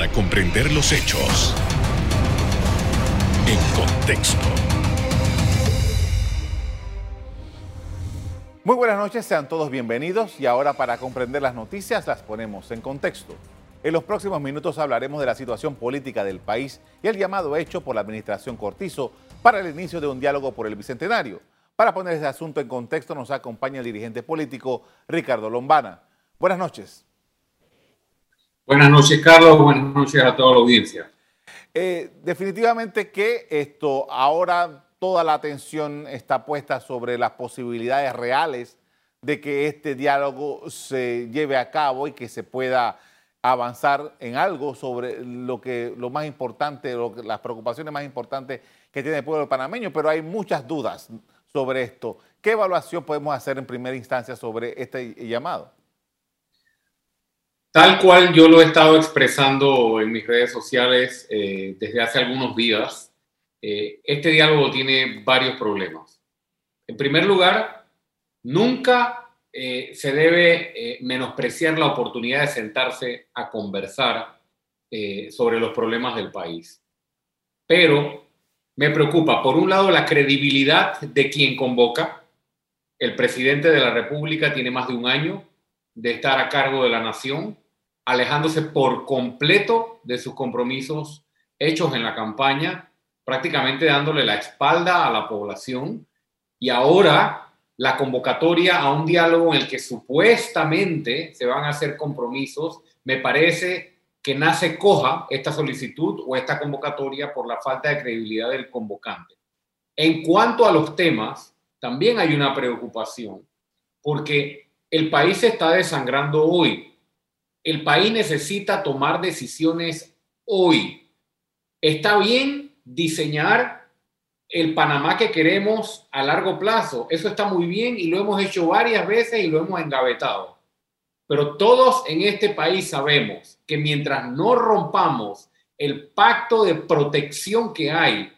para comprender los hechos en contexto. Muy buenas noches, sean todos bienvenidos y ahora para comprender las noticias las ponemos en contexto. En los próximos minutos hablaremos de la situación política del país y el llamado hecho por la administración Cortizo para el inicio de un diálogo por el Bicentenario. Para poner ese asunto en contexto nos acompaña el dirigente político Ricardo Lombana. Buenas noches. Buenas noches, Carlos. Buenas noches a toda la audiencia. Eh, definitivamente que esto ahora toda la atención está puesta sobre las posibilidades reales de que este diálogo se lleve a cabo y que se pueda avanzar en algo sobre lo que lo más importante, las preocupaciones más importantes que tiene el pueblo panameño, pero hay muchas dudas sobre esto. ¿Qué evaluación podemos hacer en primera instancia sobre este llamado? Tal cual yo lo he estado expresando en mis redes sociales eh, desde hace algunos días, eh, este diálogo tiene varios problemas. En primer lugar, nunca eh, se debe menospreciar la oportunidad de sentarse a conversar sobre los problemas del país. Pero me preocupa, por un lado, la credibilidad de quien convoca. El presidente de la República tiene más de un año de estar a cargo de la nación, alejándose por completo de sus compromisos hechos en la campaña, prácticamente dándole la espalda a la población. Y ahora la convocatoria a un diálogo en el que supuestamente se van a hacer compromisos, me parece que nace coja esta solicitud o esta convocatoria por la falta de credibilidad del convocante. En cuanto a los temas, también hay una preocupación, porque el país se está desangrando hoy. El país necesita tomar decisiones hoy. Está bien diseñar el Panamá que queremos a largo plazo. Eso está muy bien y lo hemos hecho varias veces y lo hemos engavetado. Pero todos en este país sabemos que mientras no rompamos el pacto de protección que hay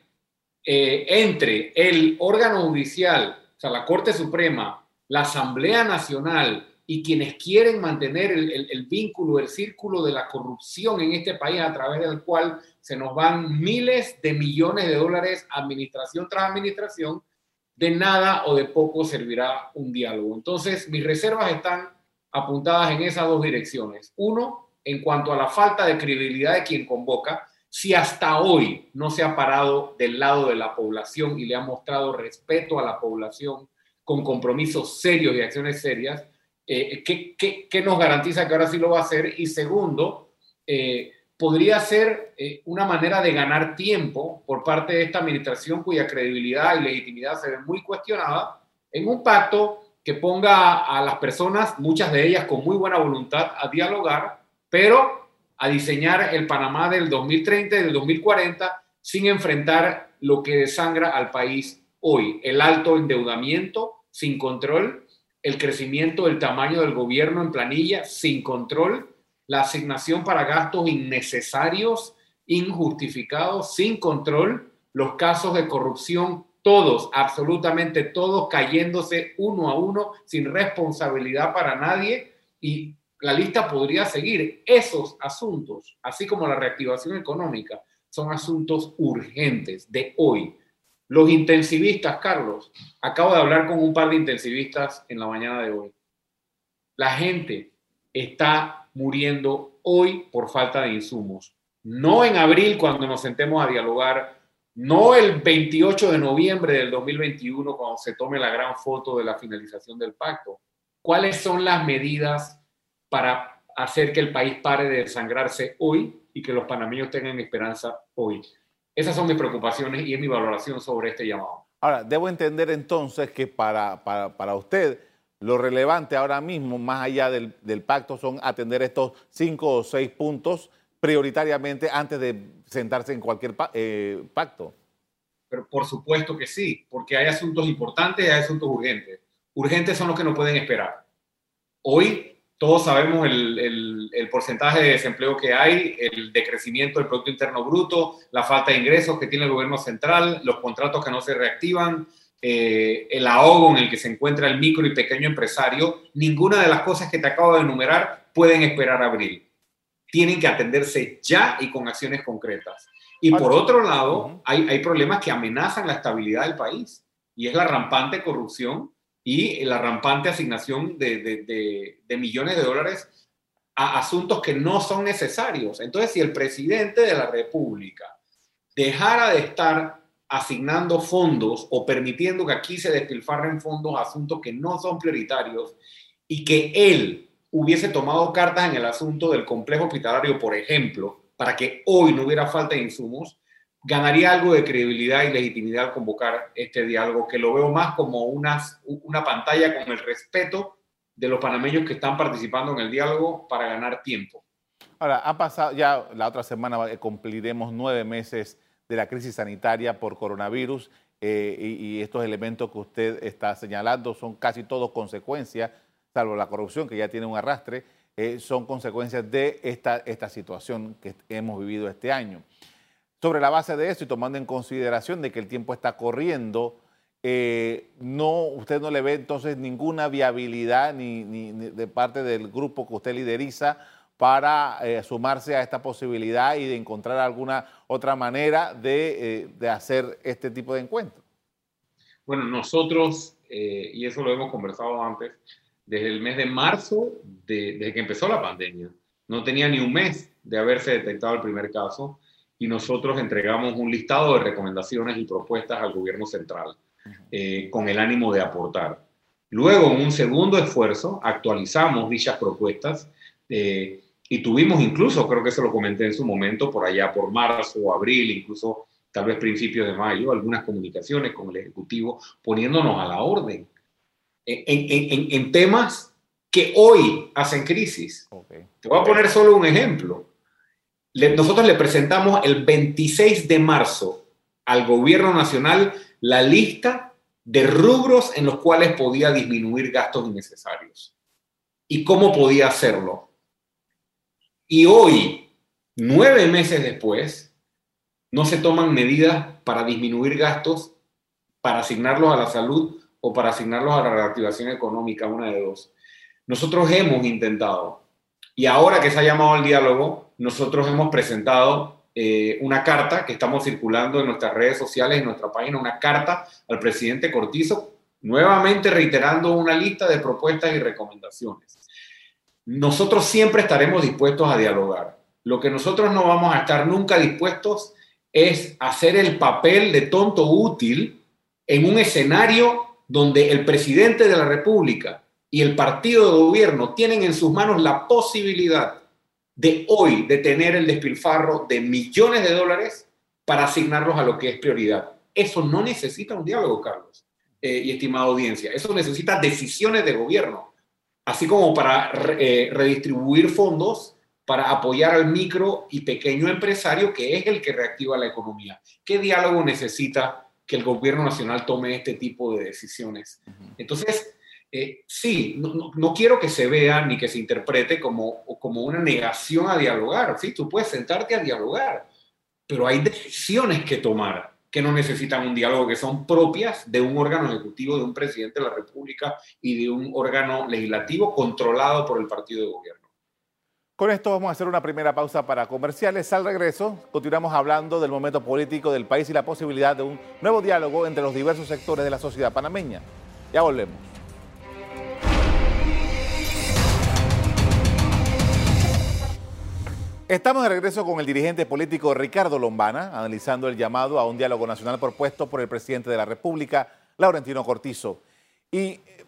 eh, entre el órgano judicial, o sea, la Corte Suprema, la Asamblea Nacional y quienes quieren mantener el, el, vínculo, el círculo de la corrupción en este país a través del cual se nos van miles de millones de dólares administración tras administración, de nada o de poco servirá un diálogo. Entonces, mis reservas están apuntadas en esas dos direcciones. Uno, en cuanto a la falta de credibilidad de quien convoca, si hasta hoy no se ha parado del lado de la población y le ha mostrado respeto a la población con compromisos serios y acciones serias, eh, ¿qué, nos garantiza que ahora sí lo va a hacer? Y segundo, eh, podría ser eh, una manera de ganar tiempo por parte de esta administración cuya credibilidad y legitimidad se ve muy cuestionada en un pacto que ponga a las personas, muchas de ellas con muy buena voluntad, a dialogar, pero a diseñar el Panamá del 2030 y del 2040 sin enfrentar lo que desangra al país hoy, el alto endeudamiento sin control, el crecimiento del tamaño del gobierno en planilla sin control, la asignación para gastos innecesarios, injustificados, sin control, los casos de corrupción todos, absolutamente todos cayéndose uno a uno sin responsabilidad para nadie y la lista podría seguir. Esos asuntos, así como la reactivación económica, son asuntos urgentes de hoy. Los intensivistas, Carlos, acabo de hablar con un par de intensivistas en la mañana de hoy. La gente está muriendo hoy por falta de insumos. No en abril cuando nos sentemos a dialogar no el 28 de noviembre del 2021 cuando se tome la gran foto de la finalización del pacto. ¿Cuáles son las medidas para hacer que el país pare de desangrarse hoy y que los panameños tengan esperanza hoy? Esas son mis preocupaciones y es mi valoración sobre este llamado. Ahora, debo entender entonces que para, para, usted lo relevante ahora mismo, más allá del, del pacto, son atender estos cinco o seis puntos prioritariamente antes de sentarse en cualquier eh, pacto? Pero por supuesto que sí, porque hay asuntos importantes y hay asuntos urgentes. Urgentes son los que no pueden esperar. Hoy todos sabemos el, el, porcentaje de desempleo que hay, el decrecimiento del Producto Interno Bruto, la falta de ingresos que tiene el gobierno central, los contratos que no se reactivan, eh, el ahogo en el que se encuentra el micro y pequeño empresario. Ninguna de las cosas que te acabo de enumerar pueden esperar abril tienen que atenderse ya y con acciones concretas. Y por otro lado, hay, hay problemas que amenazan la estabilidad del país y es la rampante corrupción y la rampante asignación de, de, millones de dólares a asuntos que no son necesarios. Entonces, si el presidente de la República dejara de estar asignando fondos o permitiendo que aquí se despilfarren fondos a asuntos que no son prioritarios y que él hubiese tomado cartas en el asunto del complejo hospitalario, por ejemplo, para que hoy no hubiera falta de insumos, ganaría algo de credibilidad y legitimidad al convocar este diálogo, que lo veo más como una, una pantalla con el respeto de los panameños que están participando en el diálogo para ganar tiempo. Ahora, ha pasado ya la otra semana cumpliremos nueve meses de la crisis sanitaria por coronavirus eh, y, estos elementos que usted está señalando son casi todos consecuencias, salvo la corrupción que ya tiene un arrastre, eh, son consecuencias de esta, esta situación que hemos vivido este año. Sobre la base de eso y tomando en consideración de que el tiempo está corriendo, eh, no, usted no le ve entonces ninguna viabilidad ni, de parte del grupo que usted lideriza para eh, sumarse a esta posibilidad y de encontrar alguna otra manera de, eh, hacer este tipo de encuentros. Bueno, nosotros, y eso lo hemos conversado antes, desde el mes de marzo, desde que empezó la pandemia, no tenía ni un mes de haberse detectado el primer caso y nosotros entregamos un listado de recomendaciones y propuestas al gobierno central eh, con el ánimo de aportar. Luego, en un segundo esfuerzo, actualizamos dichas propuestas eh, y tuvimos incluso, creo que se lo comenté en su momento, por allá por marzo o abril, incluso tal vez principios de mayo, algunas comunicaciones con el Ejecutivo poniéndonos a la orden en, temas que hoy hacen crisis. Te voy a poner solo un ejemplo nosotros le presentamos el 26 de marzo al gobierno nacional la lista de rubros en los cuales podía disminuir gastos innecesarios y cómo podía hacerlo. Y hoy, nueve meses después, no se toman medidas para disminuir gastos, para asignarlos a la salud o para asignarlos a la reactivación económica, una de dos. Nosotros hemos intentado, y ahora que se ha llamado al diálogo, nosotros hemos presentado eh, una carta que estamos circulando en nuestras redes sociales, en nuestra página, una carta al presidente Cortizo, nuevamente reiterando una lista de propuestas y recomendaciones. Nosotros siempre estaremos dispuestos a dialogar. Lo que nosotros no vamos a estar nunca dispuestos es hacer el papel de tonto útil en un escenario donde el presidente de la República y el partido de gobierno tienen en sus manos la posibilidad de hoy de tener el despilfarro de millones de dólares para asignarlos a lo que es prioridad. Eso no necesita un diálogo, Carlos eh, y estimada audiencia. Eso necesita decisiones de gobierno, así como para eh, redistribuir fondos para apoyar al micro y pequeño empresario que es el que reactiva la economía. ¿Qué diálogo necesita que el gobierno nacional tome este tipo de decisiones? Entonces, eh, sí, no, quiero que se vea ni que se interprete como, como una negación a dialogar. Sí, tú puedes sentarte a dialogar, pero hay decisiones que tomar que no necesitan un diálogo, que son propias de un órgano ejecutivo, de un presidente de la República y de un órgano legislativo controlado por el partido de gobierno. Con esto vamos a hacer una primera pausa para comerciales. Al regreso, continuamos hablando del momento político del país y la posibilidad de un nuevo diálogo entre los diversos sectores de la sociedad panameña. Ya volvemos. Estamos de regreso con el dirigente político Ricardo Lombana, analizando el llamado a un diálogo nacional propuesto por el presidente de la República, Laurentino Cortizo. Y eh,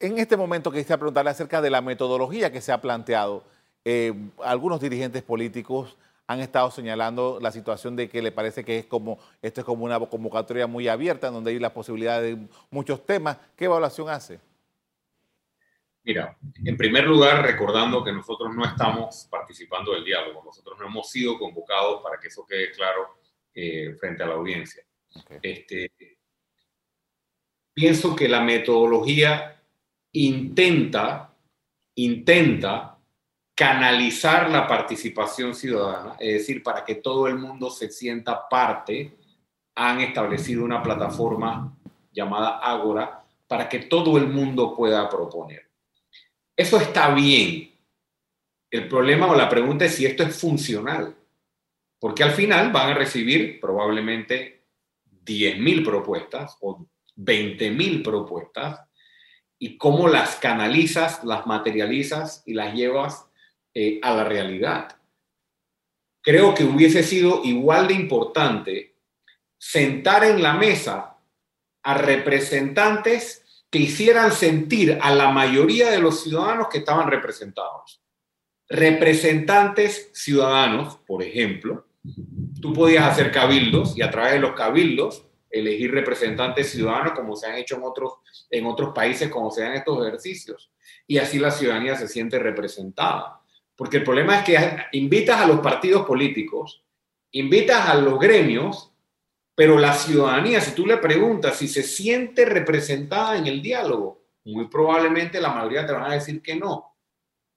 en este momento quisiera preguntarle acerca de la metodología que se ha planteado. Eh, algunos dirigentes políticos han estado señalando la situación de que le parece que es como, esto es como una convocatoria muy abierta, donde hay la posibilidad de muchos temas. ¿Qué evaluación hace? Mira, en primer lugar, recordando que nosotros no estamos participando del diálogo, nosotros no hemos sido convocados para que eso quede claro eh, frente a la audiencia. Este, pienso que la metodología intenta, intenta canalizar la participación ciudadana, es decir, para que todo el mundo se sienta parte, han establecido una plataforma llamada Ágora para que todo el mundo pueda proponer. Eso está bien. El problema o la pregunta es si esto es funcional, porque al final van a recibir probablemente 10.000 propuestas o 20.000 propuestas y cómo las canalizas, las materializas y las llevas eh, a la realidad. Creo que hubiese sido igual de importante sentar en la mesa a representantes que hicieran sentir a la mayoría de los ciudadanos que estaban representados. Representantes ciudadanos, por ejemplo, tú podías hacer cabildos y a través de los cabildos elegir representantes ciudadanos como se han hecho en otros, en otros países, como se dan estos ejercicios. Y así la ciudadanía se siente representada. Porque el problema es que invitas a los partidos políticos, invitas a los gremios, pero la ciudadanía, si tú le preguntas si se siente representada en el diálogo, muy probablemente la mayoría te van a decir que no.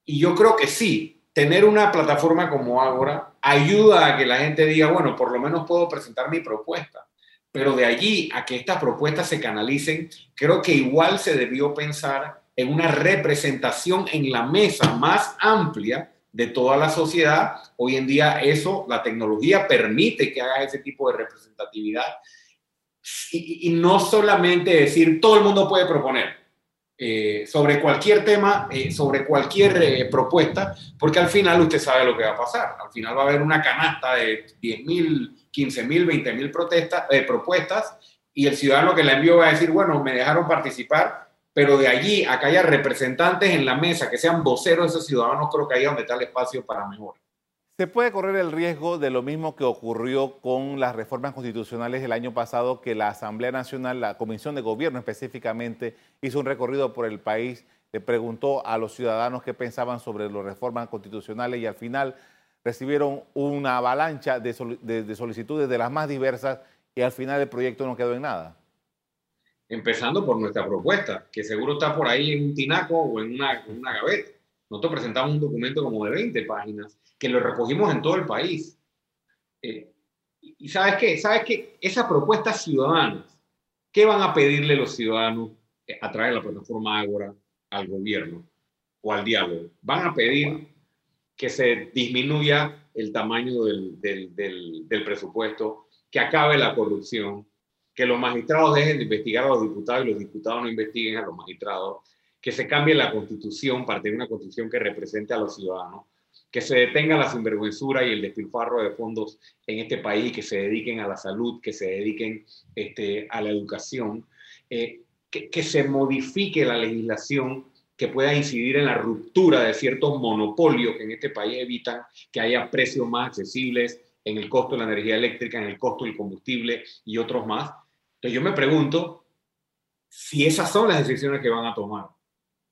Y yo creo que sí, tener una plataforma como Ágora ayuda a que la gente diga, bueno, por lo menos puedo presentar mi propuesta. Pero de allí a que estas propuestas se canalicen, creo que igual se debió pensar en una representación en la mesa más amplia de toda la sociedad. Hoy en día eso, la tecnología permite que haga ese tipo de representatividad y, no solamente decir todo el mundo puede proponer eh, sobre cualquier tema, eh, sobre cualquier eh, propuesta, porque al final usted sabe lo que va a pasar. Al final va a haber una canasta de 10 mil, 15 mil, 20 mil propuestas y el ciudadano que la envió va a decir, bueno, me dejaron participar, pero de allí a que haya representantes en la mesa que sean voceros de esos ciudadanos, creo que ahí es donde está el espacio para mejor. ¿Se puede correr el riesgo de lo mismo que ocurrió con las reformas constitucionales el año pasado, que la Asamblea Nacional, la Comisión de Gobierno específicamente, hizo un recorrido por el país, le preguntó a los ciudadanos qué pensaban sobre las reformas constitucionales y al final recibieron una avalancha de, solicitudes de las más diversas y al final el proyecto no quedó en nada? Empezando por nuestra propuesta, que seguro está por ahí en un tinaco o en una, gaveta. Nosotros presentamos un documento como de 20 páginas, que lo recogimos en todo el país. Eh, y sabes qué, sabes qué, esas propuestas ciudadanas, ¿qué van a pedirle los ciudadanos a través de la plataforma Ágora al gobierno o al diálogo? Van a pedir que se disminuya el tamaño del presupuesto, que acabe la corrupción, que los magistrados dejen de investigar a los diputados y los diputados no investiguen a los magistrados, que se cambie la constitución para tener una constitución que represente a los ciudadanos, que se detenga la sinvergüenzura y el despilfarro de fondos en este país, que se dediquen a la salud, que se dediquen este, a la educación, eh, que, que se modifique la legislación que pueda incidir en la ruptura de ciertos monopolios que en este país evitan que haya precios más accesibles en el costo de la energía eléctrica, en el costo del combustible y otros más, entonces yo me pregunto si esas son las decisiones que van a tomar.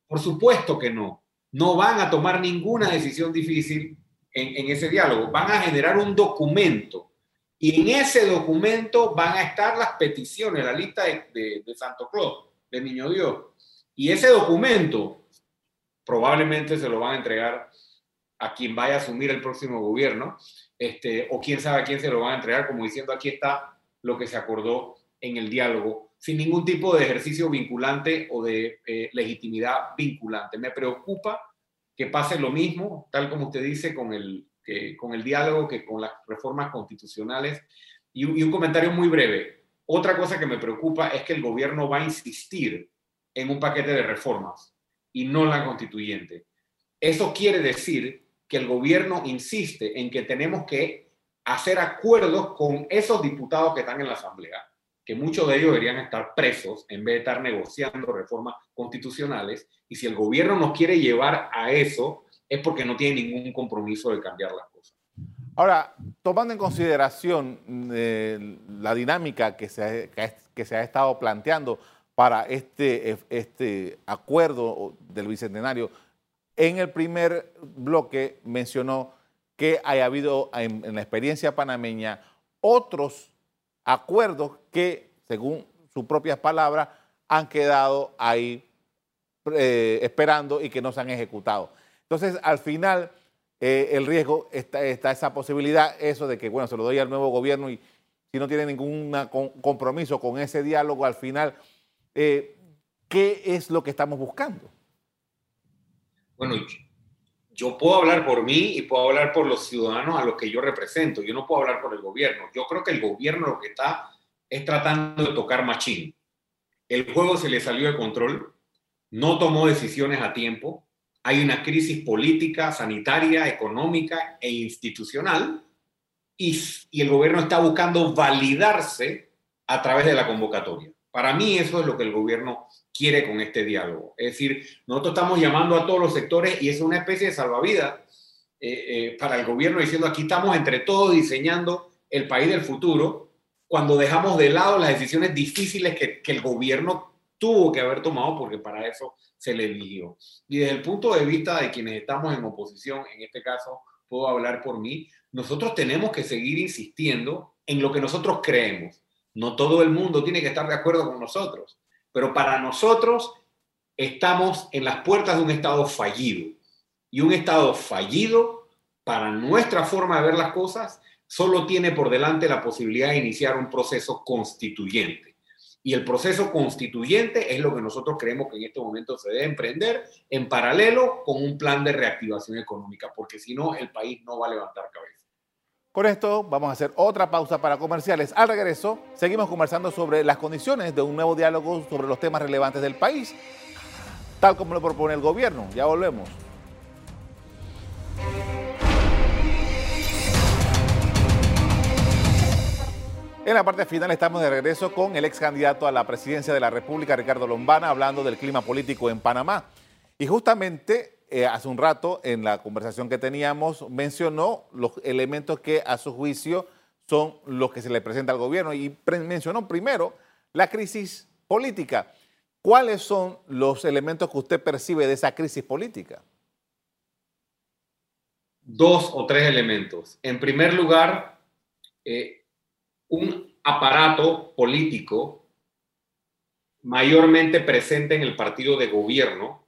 Por supuesto que no. No van a tomar ninguna decisión difícil en, ese diálogo. Van a generar un documento y en ese documento van a estar las peticiones, la lista de, Santo Claus, de Niño Dios. Y ese documento probablemente se lo van a entregar a quien vaya a asumir el próximo gobierno, este, o quién sabe a quién se lo van a entregar, como diciendo aquí está lo que se acordó en el diálogo sin ningún tipo de ejercicio vinculante o de eh, legitimidad vinculante. Me preocupa que pase lo mismo, tal como usted dice, con el, con el diálogo que con las reformas constitucionales. Y, y un comentario muy breve. Otra cosa que me preocupa es que el gobierno va a insistir en un paquete de reformas y no la constituyente. Eso quiere decir que el gobierno insiste en que tenemos que hacer acuerdos con esos diputados que están en la Asamblea que muchos de ellos deberían estar presos en vez de estar negociando reformas constitucionales. Y si el gobierno nos quiere llevar a eso, es porque no tiene ningún compromiso de cambiar las cosas. Ahora, tomando en consideración eh, la dinámica que se, que se ha estado planteando para este, este acuerdo del Bicentenario, en el primer bloque mencionó que haya habido en, en la experiencia panameña otros acuerdos que, según sus propias palabras, han quedado ahí eh, esperando y que no se han ejecutado. Entonces, al final, eh, el riesgo está, esa posibilidad, eso de que, bueno, se lo doy al nuevo gobierno y si no tiene ningún compromiso con ese diálogo, al final, eh, ¿qué es lo que estamos buscando? Bueno, yo puedo hablar por mí y puedo hablar por los ciudadanos a los que yo represento. Yo no puedo hablar por el gobierno. Yo creo que el gobierno lo que está es tratando de tocar machín. El juego se le salió de control, no tomó decisiones a tiempo, hay una crisis política, sanitaria, económica e institucional y, y el gobierno está buscando validarse a través de la convocatoria. Para mí eso es lo que el gobierno quiere con este diálogo. Es decir, nosotros estamos llamando a todos los sectores y es una especie de salvavidas eh, eh, para el gobierno diciendo aquí estamos entre todos diseñando el país del futuro cuando dejamos de lado las decisiones difíciles que, que el gobierno tuvo que haber tomado porque para eso se le eligió. Y desde el punto de vista de quienes estamos en oposición, en este caso puedo hablar por mí, nosotros tenemos que seguir insistiendo en lo que nosotros creemos. No todo el mundo tiene que estar de acuerdo con nosotros, pero para nosotros estamos en las puertas de un Estado fallido. Y un Estado fallido, para nuestra forma de ver las cosas, solo tiene por delante la posibilidad de iniciar un proceso constituyente. Y el proceso constituyente es lo que nosotros creemos que en este momento se debe emprender en paralelo con un plan de reactivación económica, porque si no, el país no va a levantar cabeza. Con esto vamos a hacer otra pausa para comerciales. Al regreso, seguimos conversando sobre las condiciones de un nuevo diálogo sobre los temas relevantes del país, tal como lo propone el gobierno. Ya volvemos. En la parte final estamos de regreso con el ex candidato a la presidencia de la República, Ricardo Lombana, hablando del clima político en Panamá. Y justamente eh, hace un rato en la conversación que teníamos mencionó los elementos que a su juicio son los que se le presenta al gobierno y mencionó primero la crisis política. ¿Cuáles son los elementos que usted percibe de esa crisis política? Dos o tres elementos. En primer lugar, eh, un aparato político mayormente presente en el partido de gobierno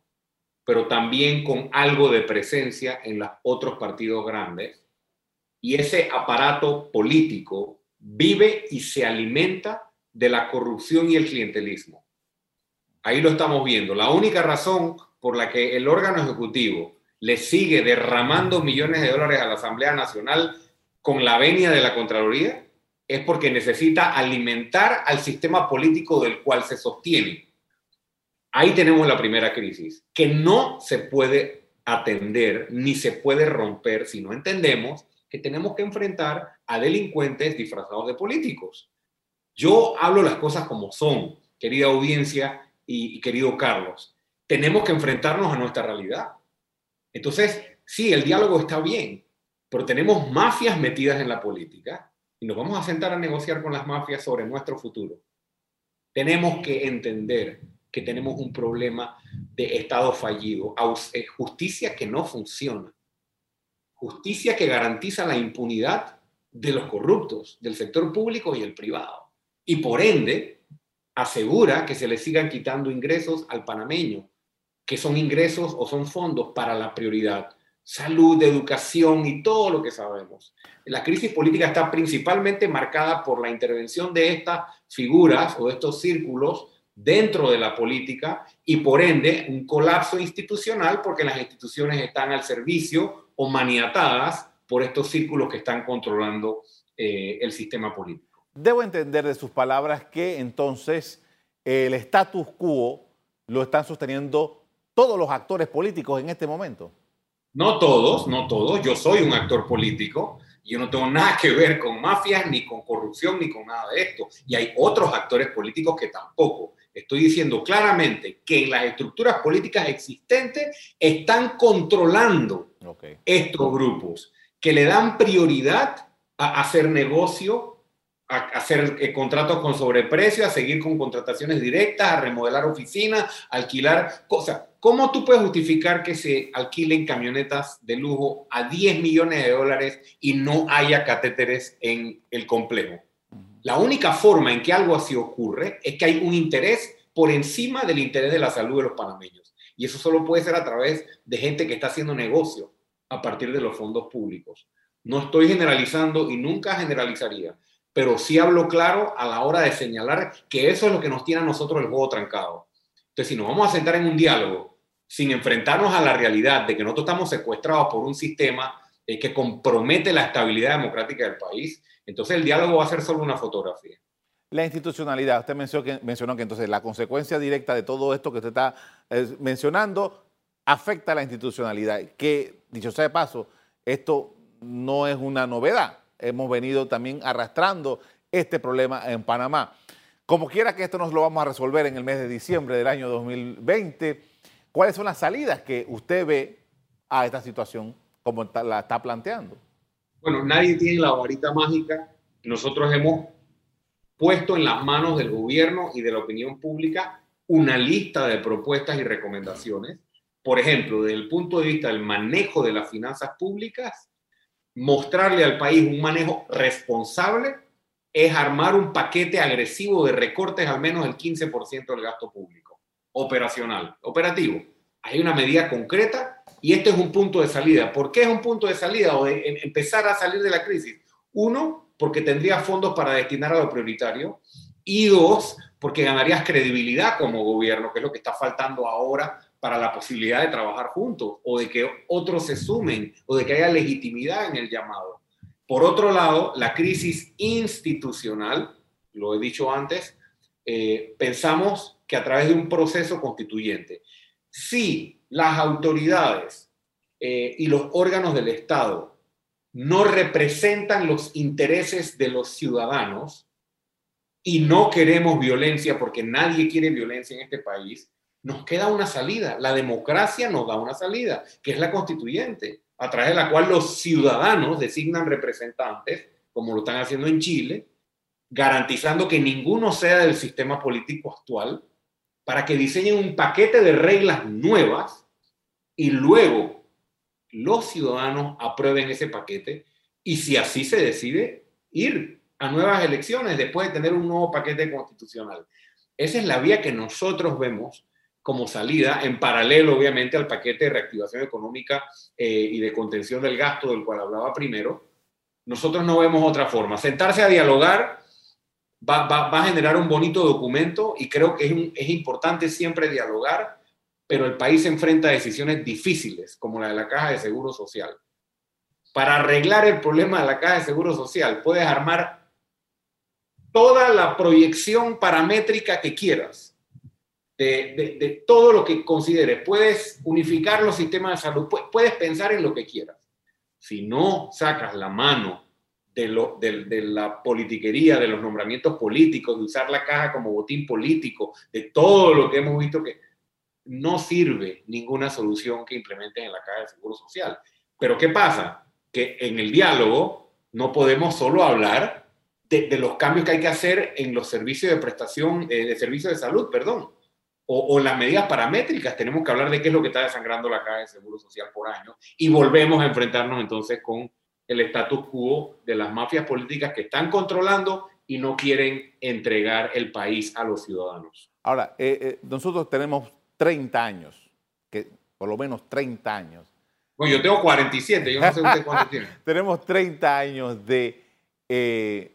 pero también con algo de presencia en los otros partidos grandes. Y ese aparato político vive y se alimenta de la corrupción y el clientelismo. Ahí lo estamos viendo. La única razón por la que el órgano ejecutivo le sigue derramando millones de dólares a la Asamblea Nacional con la venia de la Contraloría es porque necesita alimentar al sistema político del cual se sostiene. Ahí tenemos la primera crisis, que no se puede atender ni se puede romper si no entendemos que tenemos que enfrentar a delincuentes disfrazados de políticos. Yo hablo las cosas como son, querida audiencia y, querido Carlos. Tenemos que enfrentarnos a nuestra realidad. Entonces, sí, el diálogo está bien, pero tenemos mafias metidas en la política y nos vamos a sentar a negociar con las mafias sobre nuestro futuro. Tenemos que entender que tenemos un problema de Estado fallido, eh, justicia que no funciona, justicia que garantiza la impunidad de los corruptos, del sector público y el privado, y por ende asegura que se le sigan quitando ingresos al panameño, que son ingresos o son fondos para la prioridad, salud, educación y todo lo que sabemos. La crisis política está principalmente marcada por la intervención de estas figuras o de estos círculos dentro de la política y por ende un colapso institucional porque las instituciones están al servicio o maniatadas por estos círculos que están controlando eh, el sistema político. Debo entender de sus palabras que entonces el status quo lo están sosteniendo todos los actores políticos en este momento. No todos, no todos. Yo soy un actor político. Yo no tengo nada que ver con mafias, ni con corrupción, ni con nada de esto. Y hay otros actores políticos que tampoco. Estoy diciendo claramente que en las estructuras políticas existentes están controlando estos grupos que le dan prioridad a hacer negocio, a hacer eh, contratos con sobreprecio, a seguir con contrataciones directas, a remodelar oficinas, alquilar cosas. ¿Cómo tú puedes justificar que se alquilen camionetas de lujo a 10 millones de dólares y no haya catéteres en el complejo? La única forma en que algo así ocurre es que hay un interés por encima del interés de la salud de los panameños. Y eso solo puede ser a través de gente que está haciendo negocio a partir de los fondos públicos. No estoy generalizando y nunca generalizaría, pero sí hablo claro a la hora de señalar que eso es lo que nos tiene a nosotros el juego trancado. Entonces, si nos vamos a sentar en un diálogo sin enfrentarnos a la realidad de que nosotros estamos secuestrados por un sistema eh, que compromete la estabilidad democrática del país, entonces el diálogo va a ser solo una fotografía. La institucionalidad, usted mencionó que, entonces la consecuencia directa de todo esto que usted está eh, mencionando afecta a la institucionalidad, que dicho sea de paso, esto no es una novedad, hemos venido también arrastrando este problema en Panamá. Como quiera que esto nos lo vamos a resolver en el mes de diciembre del año 2020, ¿cuáles son las salidas que usted ve a esta situación como la está planteando? Bueno, nadie tiene la varita mágica. Nosotros hemos puesto en las manos del gobierno y de la opinión pública una lista de propuestas y recomendaciones. Por ejemplo, desde el punto de vista del manejo de las finanzas públicas, mostrarle al país un manejo responsable es armar un paquete agresivo de recortes al menos del 15% del gasto público, operacional, operativo. Hay una medida concreta y este es un punto de salida. ¿Por qué es un punto de salida o de em, empezar a salir de la crisis? Uno, porque tendrías fondos para destinar a lo prioritario. Y dos, porque ganarías credibilidad como gobierno, que es lo que está faltando ahora para la posibilidad de trabajar juntos o de que otros se sumen o de que haya legitimidad en el llamado. Por otro lado, la crisis institucional, lo he dicho antes, eh, pensamos que a través de un proceso constituyente, si las autoridades eh, y los órganos del Estado no representan los intereses de los ciudadanos y no queremos violencia porque nadie quiere violencia en este país, nos queda una salida. La democracia nos da una salida, que es la constituyente, a través de la cual los ciudadanos designan representantes, como lo están haciendo en Chile, garantizando que ninguno sea del sistema político actual, para que diseñen un paquete de reglas nuevas y luego los ciudadanos aprueben ese paquete y si así se decide, ir a nuevas elecciones después de tener un nuevo paquete constitucional. Esa es la vía que nosotros vemos como salida, en paralelo obviamente al paquete de reactivación económica eh, y de contención del gasto del cual hablaba primero. Nosotros no vemos otra forma. Sentarse a dialogar va, a generar un bonito documento y creo que es, es importante siempre dialogar pero el país se enfrenta a decisiones difíciles, como la de la Caja de Seguro Social. Para arreglar el problema de la Caja de Seguro Social, puedes armar toda la proyección paramétrica que quieras, de, todo lo que consideres. Puedes unificar los sistemas de salud, puedes pensar en lo que quieras. Si no sacas la mano de, lo, de, la politiquería, de los nombramientos políticos, de usar la caja como botín político, de todo lo que hemos visto que no sirve ninguna solución que implementen en la Caja de Seguro Social. Pero ¿qué pasa? Que en el diálogo no podemos solo hablar de, los cambios que hay que hacer en los servicios de prestación, eh, de servicios de salud, perdón, o, las medidas paramétricas. Tenemos que hablar de qué es lo que está desangrando la Caja de Seguro Social por año y volvemos a enfrentarnos entonces con el status quo de las mafias políticas que están controlando y no quieren entregar el país a los ciudadanos. Ahora, eh, eh, nosotros tenemos 30 años, que por lo menos 30 años. Bueno, yo tengo 47, yo no sé usted cuánto tiene. Tenemos 30 años de, eh,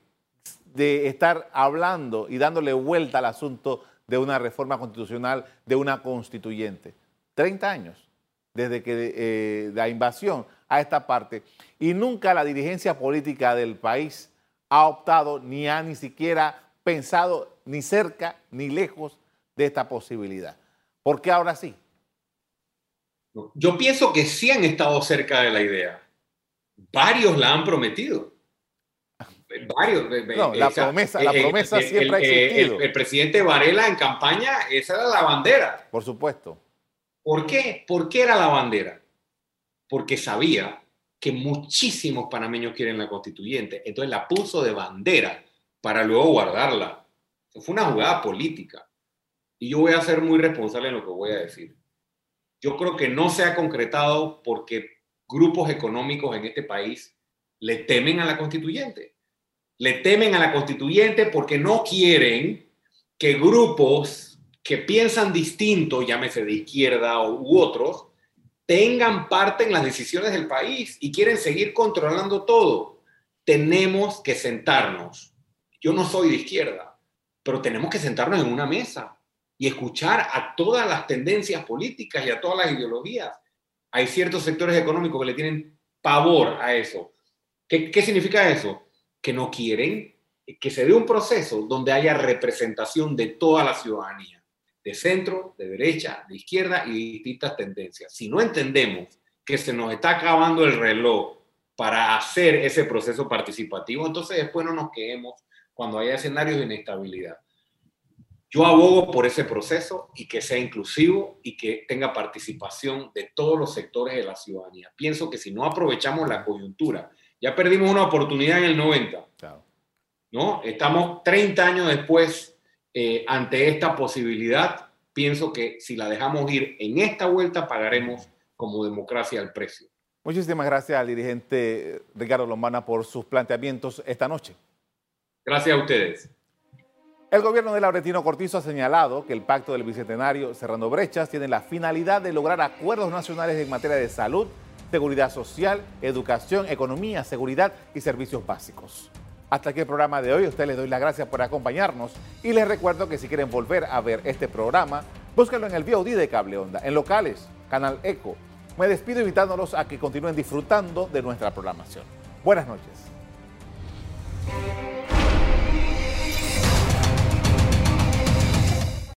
de estar hablando y dándole vuelta al asunto de una reforma constitucional, de una constituyente. 30 años desde que eh, la invasión a esta parte. Y nunca la dirigencia política del país ha optado ni ha ni siquiera pensado ni cerca ni lejos de esta posibilidad. ¿Por qué ahora sí? Yo pienso que sí han estado cerca de la idea. Varios la han prometido. Varios. No, la promesa, la promesa siempre ha existido. El, presidente Varela en campaña, esa era la bandera. Por supuesto. ¿Por qué? ¿Por qué era la bandera? Porque sabía que muchísimos panameños quieren la constituyente. Entonces la puso de bandera para luego guardarla. Fue una jugada política. Y yo voy a ser muy responsable en lo que voy a decir. Yo creo que no se ha concretado porque grupos económicos en este país le temen a la constituyente. Le temen a la constituyente porque no quieren que grupos que piensan distinto, llámese de izquierda u otros, tengan parte en las decisiones del país y quieren seguir controlando todo. Tenemos que sentarnos. Yo no soy de izquierda, pero tenemos que sentarnos en una mesa y escuchar a todas las tendencias políticas y a todas las ideologías. Hay ciertos sectores económicos que le tienen pavor a eso. ¿Qué, significa eso? Que no quieren que se dé un proceso donde haya representación de toda la ciudadanía, de centro, de derecha, de izquierda y distintas tendencias. Si no entendemos que se nos está acabando el reloj para hacer ese proceso participativo, entonces después no nos quedemos cuando haya escenarios de inestabilidad. Yo abogo por ese proceso y que sea inclusivo y que tenga participación de todos los sectores de la ciudadanía. Pienso que si no aprovechamos la coyuntura, ya perdimos una oportunidad en el 90. ¿no? Estamos 30 años después eh, ante esta posibilidad. Pienso que si la dejamos ir en esta vuelta, pagaremos como democracia el precio. Muchísimas gracias al dirigente Ricardo Lombana por sus planteamientos esta noche. Gracias a ustedes. El gobierno de Lauretino Cortizo ha señalado que el pacto del Bicentenario Cerrando Brechas tiene la finalidad de lograr acuerdos nacionales en materia de salud, seguridad social, educación, economía, seguridad y servicios básicos. Hasta aquí el programa de hoy. Ustedes les doy las gracias por acompañarnos y les recuerdo que si quieren volver a ver este programa, búsquenlo en el VOD de Cable Onda, en locales, Canal Eco. Me despido invitándolos a que continúen disfrutando de nuestra programación. Buenas noches.